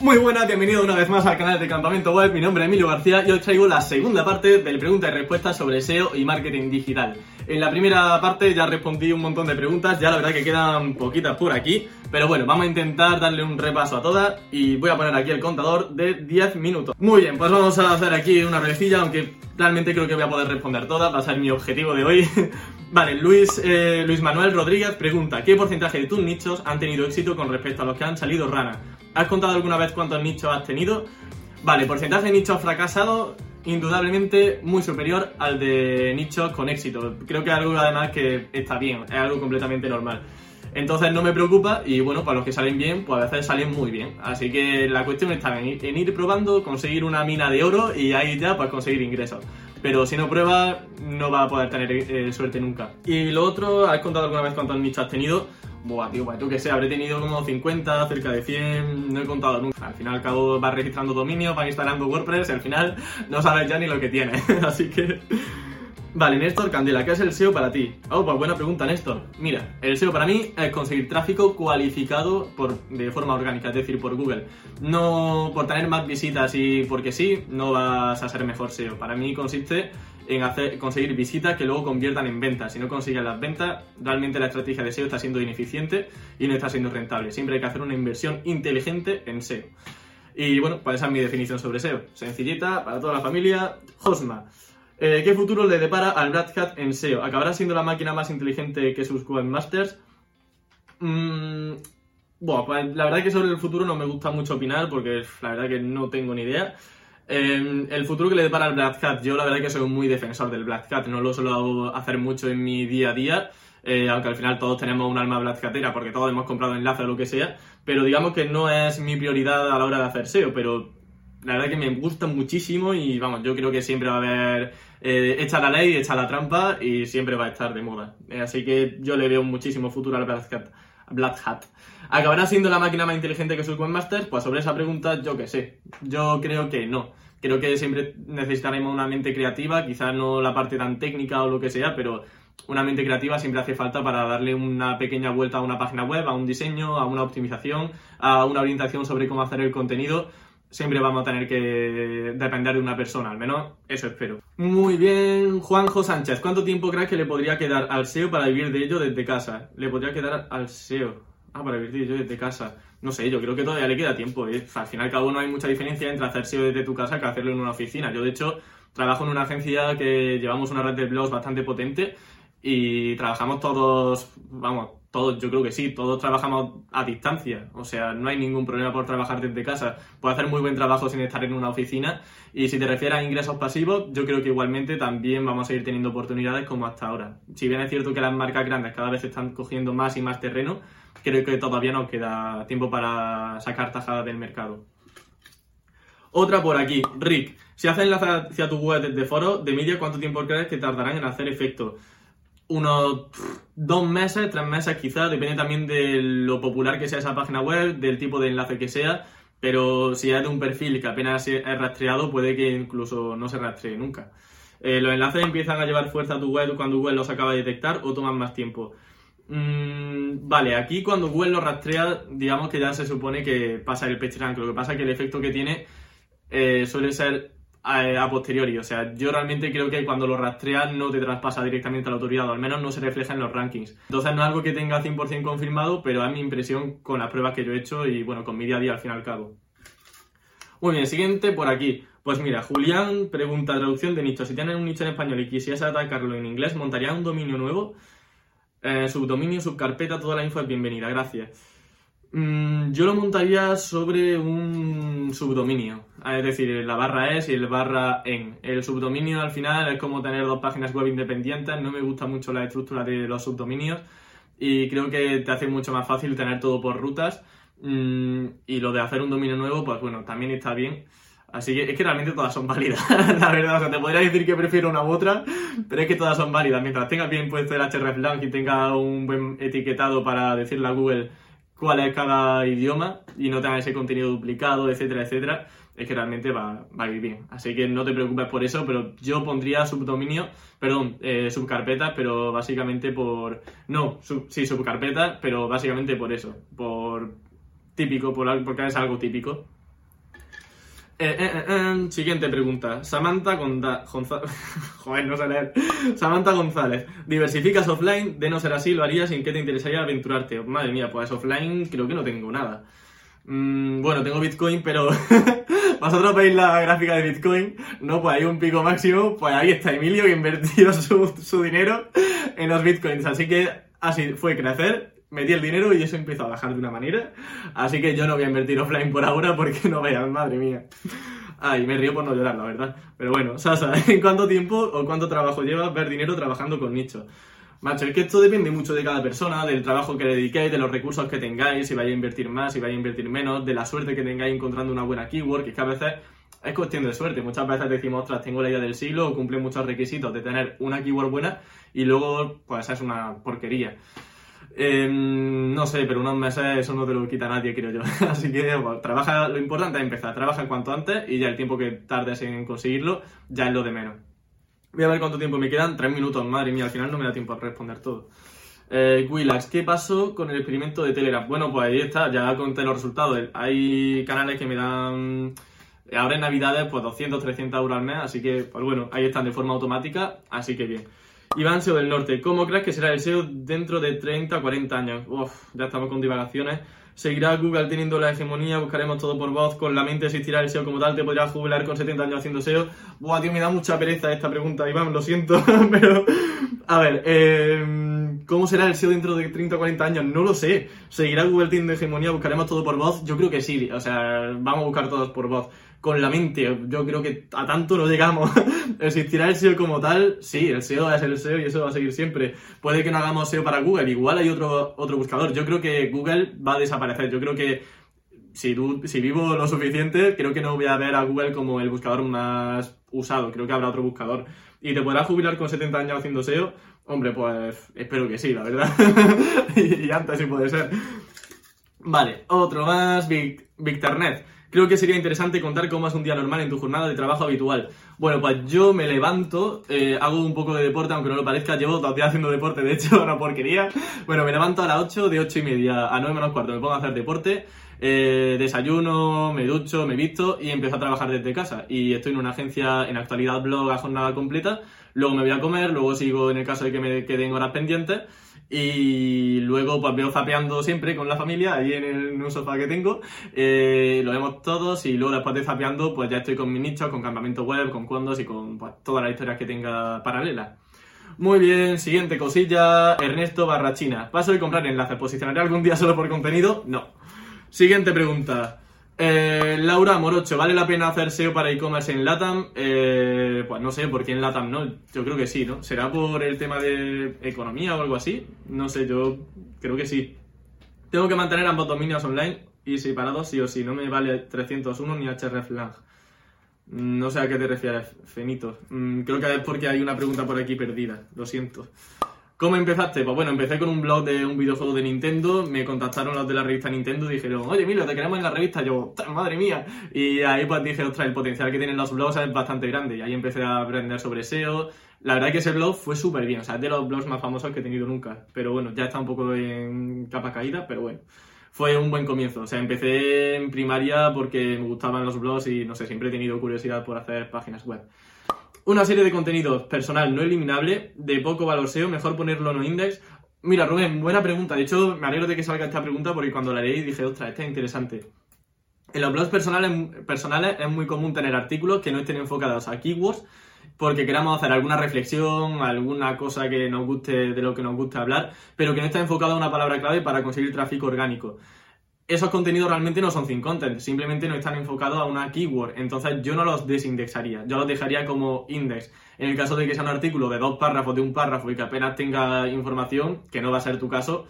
Muy buenas, bienvenido una vez más al canal de Campamento Web. Mi nombre es Emilio García y hoy traigo la segunda parte del pregunta y respuesta sobre SEO y marketing digital. En la primera parte ya respondí un montón de preguntas, ya la verdad que quedan poquitas por aquí, pero bueno, vamos a intentar darle un repaso a todas y voy a poner aquí el contador de 10 minutos. Muy bien, pues vamos a hacer aquí una revicilla, aunque realmente creo que voy a poder responder todas, va a ser mi objetivo de hoy. vale, Luis, eh, Luis Manuel Rodríguez pregunta, ¿qué porcentaje de tus nichos han tenido éxito con respecto a los que han salido rana? ¿Has contado alguna vez cuántos nichos has tenido? Vale, porcentaje de nichos fracasados, indudablemente muy superior al de nichos con éxito. Creo que es algo además que está bien, es algo completamente normal. Entonces no me preocupa y bueno, para los que salen bien, pues a veces salen muy bien. Así que la cuestión está en ir, probando, conseguir una mina de oro y ahí ya pues conseguir ingresos. Pero si no pruebas, no vas a poder tener eh, suerte nunca. Y lo otro, ¿has contado alguna vez cuántos nichos has tenido? Buah, tío, pues tú que sé, habré tenido como 50, cerca de 100, no he contado nunca. Al final al cabo vas registrando dominios, vas instalando WordPress y al final no sabes ya ni lo que tiene. Así que... Vale, Néstor Candela, ¿qué es el SEO para ti? Oh, pues buena pregunta, Néstor. Mira, el SEO para mí es conseguir tráfico cualificado por, de forma orgánica, es decir, por Google. No por tener más visitas y porque sí, no vas a ser mejor SEO. Para mí consiste en conseguir visitas que luego conviertan en ventas. Si no consigues las ventas, realmente la estrategia de SEO está siendo ineficiente y no está siendo rentable. Siempre hay que hacer una inversión inteligente en SEO. Y bueno, pues esa es mi definición sobre SEO. Sencillita, para toda la familia, Hosma. Eh, ¿Qué futuro le depara al Brad Hat en SEO? ¿Acabará siendo la máquina más inteligente que sus webmasters? Mm, bueno, pues la verdad que sobre el futuro no me gusta mucho opinar porque la verdad que no tengo ni idea. Em, el futuro que le depara al Black yo la verdad que soy muy defensor del Black Hat, no lo suelo hacer mucho en mi día a día, eh, aunque al final todos tenemos un alma Black porque todos hemos comprado enlaces o lo que sea, pero digamos que no es mi prioridad a la hora de hacer SEO, pero la verdad que me gusta muchísimo y vamos, yo creo que siempre va a haber eh, hecha la ley, hecha la trampa y siempre va a estar de moda. Eh, así que yo le veo muchísimo futuro al Black Hat. Black Hat. ¿Acabará siendo la máquina más inteligente que sus webmasters? Pues sobre esa pregunta yo que sé. Yo creo que no. Creo que siempre necesitaremos una mente creativa, quizás no la parte tan técnica o lo que sea, pero una mente creativa siempre hace falta para darle una pequeña vuelta a una página web, a un diseño, a una optimización, a una orientación sobre cómo hacer el contenido. Siempre vamos a tener que depender de una persona, al menos eso espero. Muy bien, Juanjo Sánchez, ¿cuánto tiempo crees que le podría quedar al SEO para vivir de ello desde casa? Le podría quedar al SEO. Ah, para vivir de ello desde casa no sé, yo creo que todavía le queda tiempo. ¿eh? Al final, cada uno hay mucha diferencia entre hacer SEO desde tu casa que hacerlo en una oficina. Yo, de hecho, trabajo en una agencia que llevamos una red de blogs bastante potente y trabajamos todos, vamos, todos, yo creo que sí, todos trabajamos a distancia. O sea, no hay ningún problema por trabajar desde casa. Puedes hacer muy buen trabajo sin estar en una oficina. Y si te refieres a ingresos pasivos, yo creo que igualmente también vamos a ir teniendo oportunidades como hasta ahora. Si bien es cierto que las marcas grandes cada vez están cogiendo más y más terreno, creo que todavía nos queda tiempo para sacar tajadas del mercado. Otra por aquí, Rick. Si haces enlace hacia tu web de foro de media, ¿cuánto tiempo crees que tardarán en hacer efecto? Unos dos meses, tres meses quizás, depende también de lo popular que sea esa página web, del tipo de enlace que sea, pero si es de un perfil que apenas es rastreado, puede que incluso no se rastree nunca. Eh, los enlaces empiezan a llevar fuerza a tu web cuando Google los acaba de detectar o toman más tiempo. Mm, vale, aquí cuando Google lo rastrea, digamos que ya se supone que pasa el PageRank. Lo que pasa es que el efecto que tiene eh, suele ser a, posteriori. O sea, yo realmente creo que cuando lo rastrea no te traspasa directamente a la autoridad, o al menos no se refleja en los rankings. Entonces no es algo que tenga 100% confirmado, pero es mi impresión con las pruebas que yo he hecho y bueno, con mi día a día al fin y al cabo. Muy bien, siguiente por aquí. Pues mira, Julián pregunta traducción de nicho. Si tienen un nicho en español y quisiese atacarlo en inglés, ¿montaría un dominio nuevo? Eh, subdominio, subcarpeta, toda la info es bienvenida, gracias. Mm, yo lo montaría sobre un subdominio, es decir, la barra es y el barra en. El subdominio al final es como tener dos páginas web independientes, no me gusta mucho la estructura de los subdominios y creo que te hace mucho más fácil tener todo por rutas mm, y lo de hacer un dominio nuevo, pues bueno, también está bien. Así que es que realmente todas son válidas, la verdad. O sea, te podría decir que prefiero una u otra, pero es que todas son válidas. Mientras tenga bien puesto el hreflang y tenga un buen etiquetado para decirle a Google cuál es cada idioma y no tenga ese contenido duplicado, etcétera, etcétera, es que realmente va, va a ir bien. Así que no te preocupes por eso, pero yo pondría subdominio, perdón, eh, subcarpetas, pero básicamente por... No, sí, subcarpetas, pero básicamente por eso, por típico, por, porque es algo típico Eh, eh, eh, Siguiente pregunta. Samantha González. Joder, no sé leer. Samantha González. ¿Diversificas offline? De no ser así, ¿lo harías? ¿En qué te interesaría aventurarte? Madre mía, pues offline creo que no tengo nada. Mm, bueno, tengo Bitcoin, pero vosotros veis la gráfica de Bitcoin, ¿no? Pues hay un pico máximo, pues ahí está Emilio que invirtió su, su dinero en los Bitcoins. Así que así fue crecer, metí el dinero y eso empezó a bajar de una manera. Así que yo no voy a invertir offline por ahora porque no vean, madre mía. Ay, me río por no llorar, la verdad. Pero bueno, Sasa, ¿en cuánto tiempo o cuánto trabajo llevas ver dinero trabajando con nicho? Macho, es que esto depende mucho de cada persona, del trabajo que le dediquéis, de los recursos que tengáis, si vais a invertir más, si vais a invertir menos, de la suerte que tengáis encontrando una buena keyword, que es que a veces es cuestión de suerte. Muchas veces decimos, ostras, tengo la idea del siglo cumple muchos requisitos de tener una keyword buena y luego, pues es una porquería. Eh, no sé, pero unos meses eso no te lo quita nadie, creo yo. Así que trabaja, lo importante es empezar, trabaja cuanto antes y ya el tiempo que tardes en conseguirlo ya es lo de menos. Voy a ver cuánto tiempo me quedan, tres minutos, madre mía, al final no me da tiempo a responder todo. Eh, Willax, ¿qué pasó con el experimento de Telegram? Bueno, pues ahí está, ya conté los resultados. Hay canales que me dan ahora en Navidades pues 200, 300 euros al mes, así que, pues bueno, ahí están de forma automática, así que bien. Iván SEO del Norte, ¿cómo crees que será el SEO dentro de 30, 40 años? Uf, ya estamos con divagaciones. ¿Seguirá Google teniendo la hegemonía? ¿Buscaremos todo por voz? ¿Con la mente existirá el SEO como tal? ¿Te podrías jubilar con 70 años haciendo SEO? Buah, tío, me da mucha pereza esta pregunta, Iván, lo siento, pero... A ver, eh, ¿cómo será el SEO dentro de 30 o 40 años? No lo sé. ¿Seguirá Google teniendo hegemonía? ¿Buscaremos todo por voz? Yo creo que sí, o sea, vamos a buscar todos por voz con la mente. Yo creo que a tanto no llegamos. ¿Existirá el SEO como tal? Sí, el SEO es el SEO y eso va a seguir siempre. Puede que no hagamos SEO para Google, igual hay otro, otro buscador. Yo creo que Google va a desaparecer. Yo creo que si, si vivo lo suficiente, creo que no voy a ver a Google como el buscador más usado. Creo que habrá otro buscador. ¿Y te podrás jubilar con 70 años haciendo SEO? Hombre, pues espero que sí, la verdad. y antes sí puede ser. Vale, otro más, Victornet. Creo que sería interesante contar cómo es un día normal en tu jornada de trabajo habitual. Bueno, pues yo me levanto, eh, hago un poco de deporte, aunque no lo parezca, llevo dos días haciendo deporte, de hecho, una porquería. Bueno, me levanto a las 8, de 8 y media a 9 menos cuarto, me pongo a hacer deporte, eh, desayuno, me ducho, me visto y empiezo a trabajar desde casa. Y estoy en una agencia, en actualidad blog a jornada completa, luego me voy a comer, luego sigo en el caso de que me queden horas pendientes y luego pues veo zapeando siempre con la familia, ahí en, el, un sofá que tengo, eh, lo vemos todos y luego después de zapeando pues ya estoy con mis nichos, con campamento web, con condos y con pues, todas las historias que tenga paralelas. Muy bien, siguiente cosilla, Ernesto Barrachina. ¿Paso de comprar enlaces? ¿Posicionaré algún día solo por contenido? No. Siguiente pregunta. Eh, Laura Morocho, ¿vale la pena hacer SEO para e-commerce en LATAM? Eh, pues no sé, ¿por qué en LATAM no? Yo creo que sí, ¿no? ¿Será por el tema de economía o algo así? No sé, yo creo que sí. Tengo que mantener ambos dominios online y separados sí o sí, no me vale 301 ni hreflang. No sé a qué te refieres, Fenito. Mm, creo que es porque hay una pregunta por aquí perdida, lo siento. ¿Cómo empezaste? Pues bueno, empecé con un blog de un videojuego de Nintendo, me contactaron los de la revista Nintendo y dijeron, oye Emilio, te queremos en la revista, yo, madre mía. Y ahí pues dije, ostras, el potencial que tienen los blogs es bastante grande. Y ahí empecé a aprender sobre SEO. La verdad es que ese blog fue súper bien, o sea, es de los blogs más famosos que he tenido nunca. Pero bueno, ya está un poco en capa caída, pero bueno. Fue un buen comienzo. O sea, empecé en primaria porque me gustaban los blogs y no sé, siempre he tenido curiosidad por hacer páginas web. Una serie de contenidos personal no eliminable, de poco valor SEO, mejor ponerlo no index. Mira, Rubén, buena pregunta. De hecho, me alegro de que salga esta pregunta porque cuando la leí dije, ostras, esta es interesante. En los blogs personales, es muy común tener artículos que no estén enfocados a keywords porque queramos hacer alguna reflexión, alguna cosa que nos guste de lo que nos guste hablar, pero que no esté enfocado a una palabra clave para conseguir tráfico orgánico esos contenidos realmente no son thin content, simplemente no están enfocados a una keyword. Entonces yo no los desindexaría, yo los dejaría como index. En el caso de que sea un artículo de dos párrafos, de un párrafo y que apenas tenga información, que no va a ser tu caso,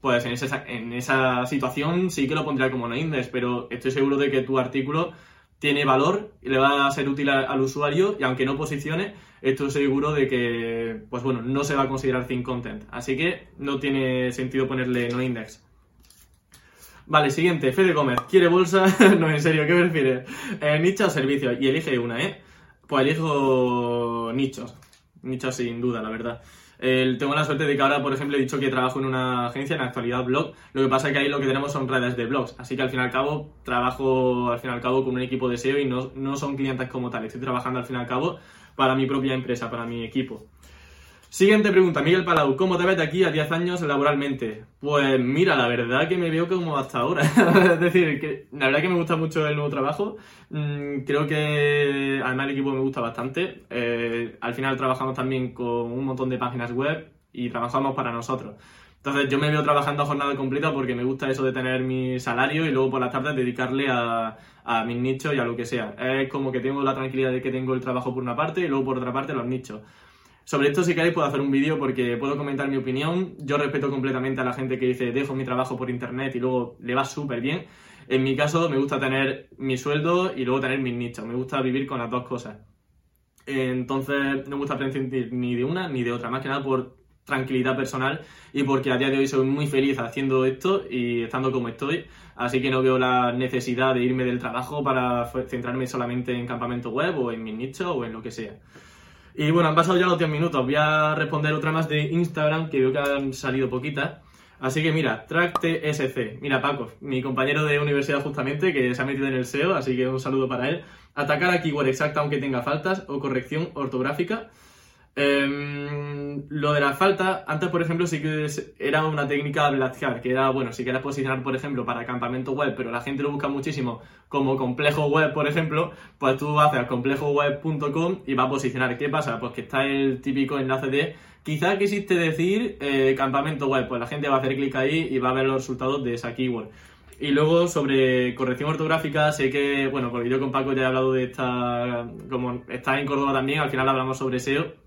pues en esa, en esa situación sí que lo pondría como no index, pero estoy seguro de que tu artículo tiene valor y le va a ser útil al usuario y aunque no posicione, estoy seguro de que, pues bueno, no se va a considerar thin content. Así que no tiene sentido ponerle no index. Vale, siguiente, Fede Gómez. ¿Quiere bolsa? no, en serio, ¿qué prefieres? Eh, ¿Nicho o servicio? Y elige una, ¿eh? Pues elijo nichos. Nichos sin duda, la verdad. Tengo la suerte de que ahora, por ejemplo, he dicho que trabajo en una agencia, en la actualidad blog. Lo que pasa es que ahí lo que tenemos son redes de blogs. Así que al fin y al cabo, trabajo al fin y al cabo con un equipo de SEO y no, no son clientes como tal. Estoy trabajando al fin y al cabo para mi propia empresa, para mi equipo. Siguiente pregunta, Miguel Palau, ¿cómo te ves de aquí a 10 años laboralmente? Pues mira, la verdad que me veo como hasta ahora. es decir, que la verdad que me gusta mucho el nuevo trabajo. Mm, creo que además el equipo me gusta bastante. Eh, al final trabajamos también con un montón de páginas web y trabajamos para nosotros. Entonces yo me veo trabajando a jornada completa porque me gusta eso de tener mi salario y luego por las tardes dedicarle a, a mis nichos y a lo que sea. Es como que tengo la tranquilidad de que tengo el trabajo por una parte y luego por otra parte los nichos. Sobre esto, si queréis, puedo hacer un vídeo porque puedo comentar mi opinión. Yo respeto completamente a la gente que dice, dejo mi trabajo por internet y luego le va súper bien. En mi caso, me gusta tener mi sueldo y luego tener mis nichos. Me gusta vivir con las dos cosas. Entonces, no me gusta prescindir ni de una ni de otra. Más que nada por tranquilidad personal y porque a día de hoy soy muy feliz haciendo esto y estando como estoy. Así que no veo la necesidad de irme del trabajo para centrarme solamente en campamento web o en mis nichos o en lo que sea. Y bueno, han pasado ya los 10 minutos. Voy a responder otra más de Instagram, que veo que han salido poquitas. Así que mira, TrackTSC. Mira, Paco, mi compañero de universidad justamente, que se ha metido en el SEO, así que un saludo para él. Atacar a keyword exacta aunque tenga faltas o corrección ortográfica. Em, lo de la falta, antes por ejemplo sí que era una técnica Black Hat, que era, bueno, si quieres posicionar por ejemplo para campamento web, pero la gente lo busca muchísimo como complejo web, por ejemplo, pues tú haces complejoweb.com y va a posicionar. ¿Qué pasa? Pues que está el típico enlace de quizá quisiste decir eh, campamento web, pues la gente va a hacer clic ahí y va a ver los resultados de esa keyword. Y luego sobre corrección ortográfica, sé que, bueno, porque yo con Paco ya he hablado de esta, como está en Córdoba también, al final hablamos sobre SEO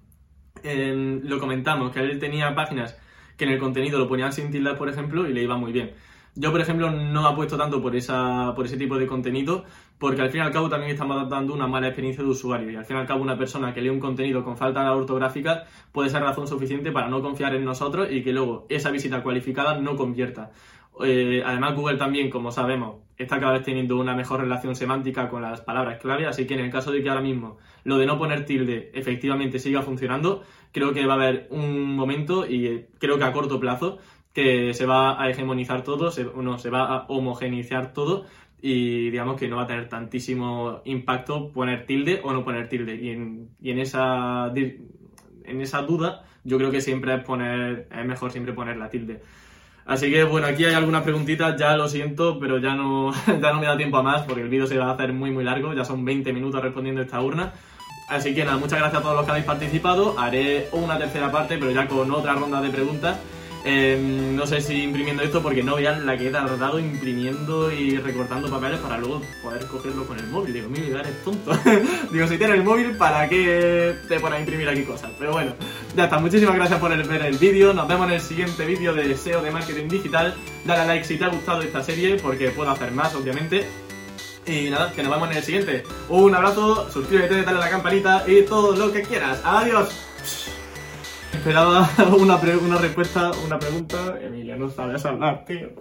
lo comentamos, que él tenía páginas que en el contenido lo ponían sin tildas, por ejemplo, y le iba muy bien. Yo, por ejemplo, no apuesto tanto por, esa, por ese tipo de contenido, porque al fin y al cabo también estamos dando una mala experiencia de usuario. Y al fin y al cabo, una persona que lee un contenido con falta de ortográfica puede ser razón suficiente para no confiar en nosotros y que luego esa visita cualificada no convierta. Eh, además, Google también, como sabemos, está cada vez teniendo una mejor relación semántica con las palabras clave, así que en el caso de que ahora mismo lo de no poner tilde efectivamente siga funcionando, creo que va a haber un momento y creo que a corto plazo que se va a hegemonizar todo, se, no, se va a homogeneizar todo y digamos que no va a tener tantísimo impacto poner tilde o no poner tilde. Y en, y en esa en esa duda yo creo que siempre es poner es mejor siempre poner la tilde. Así que bueno, aquí hay algunas preguntitas, ya lo siento, pero ya no, ya no me da tiempo a más porque el vídeo se va a hacer muy muy largo, ya son 20 minutos respondiendo esta urna. Así que nada, muchas gracias a todos los que habéis participado, haré una tercera parte, pero ya con otra ronda de preguntas Em, no sé si imprimiendo esto porque no vean la que he tardado imprimiendo y recortando papeles para luego poder cogerlo con el móvil. Digo, mira, eres tonto. Digo, si tienes el móvil, ¿para qué te pones a imprimir aquí cosas? Pero bueno, ya está. Muchísimas gracias por ver el vídeo. Nos vemos en el siguiente vídeo de SEO de marketing digital. Dale a like si te ha gustado esta serie porque puedo hacer más, obviamente. Y nada, que nos vemos en el siguiente. Un abrazo, suscríbete, dale a la campanita y todo lo que quieras. Adiós esperaba una, una respuesta, una pregunta. Emilia, no sabes hablar, tío.